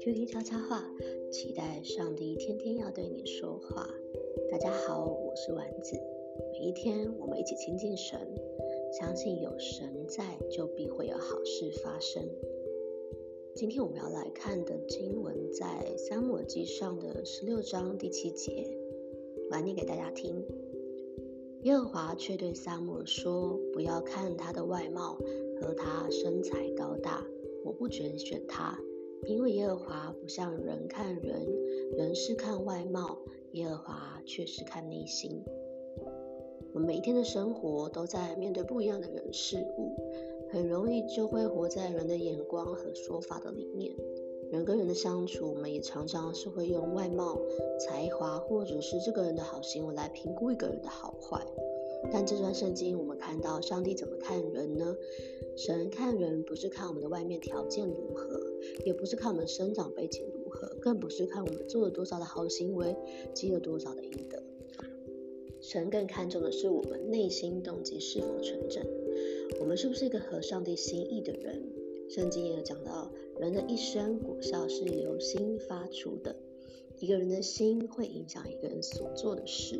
QQ 悄悄话，期待上帝天天要对你说话。大家好，我是丸子。每一天，我们一起亲近神，相信有神在，就必会有好事发生。今天我们要来看的经文在《三摩记》上的十六章第七节，我念给大家听。耶和华却对撒母说：“不要看他的外貌和他身材高大，我不准选他。”因为耶和华不像人看人，人是看外貌，耶和华却是看内心。我们每天的生活都在面对不一样的人事物，很容易就会活在人的眼光和说法的里面。人跟人的相处，我们也常常是会用外貌、才华，或者是这个人的好行为来评估一个人的好坏。但这段圣经，我们看到上帝怎么看人呢？神看人不是看我们的外面条件如何，也不是看我们生长背景如何，更不是看我们做了多少的好行为，积了多少的阴德。神更看重的是我们内心动机是否纯正，我们是不是一个合上帝心意的人？圣经也有讲到，人的一生果效是由心发出的。一个人的心会影响一个人所做的事，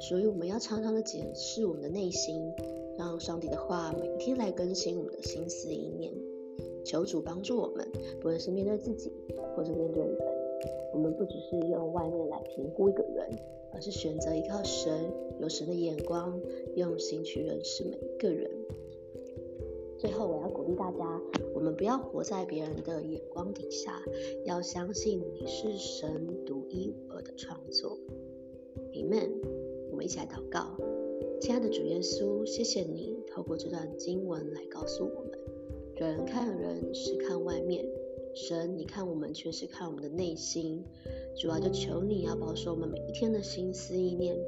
所以我们要常常的检视我们的内心，让上帝的话每天来更新我们的心思意念。求主帮助我们，不论是面对自己或者面对人，我们不只是用外面来评估一个人，而是选择依靠神，有神的眼光，用心去认识每一个人。最后，我要鼓励大家，我们不要活在别人的眼光底下，要相信你是神独一无二的创作。Amen。我们一起来祷告，亲爱的主耶稣，谢谢你透过这段经文来告诉我们：人看人是看外面，神你看我们却是看我们的内心。主啊，就求你要保守我们每一天的心思意念。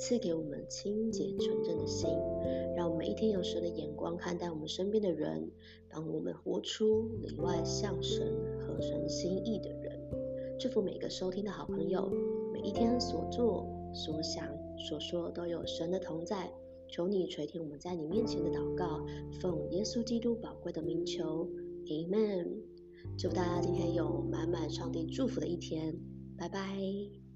赐给我们清洁纯正的心，让我们一天有神的眼光看待我们身边的人，帮我们活出里外向神、合神心意的人。祝福每个收听的好朋友，每一天所做、所想、所说都有神的同在。求你垂听我们在你面前的祷告，奉耶稣基督宝贵的名求，Amen。祝大家今天有满满上帝祝福的一天，拜拜。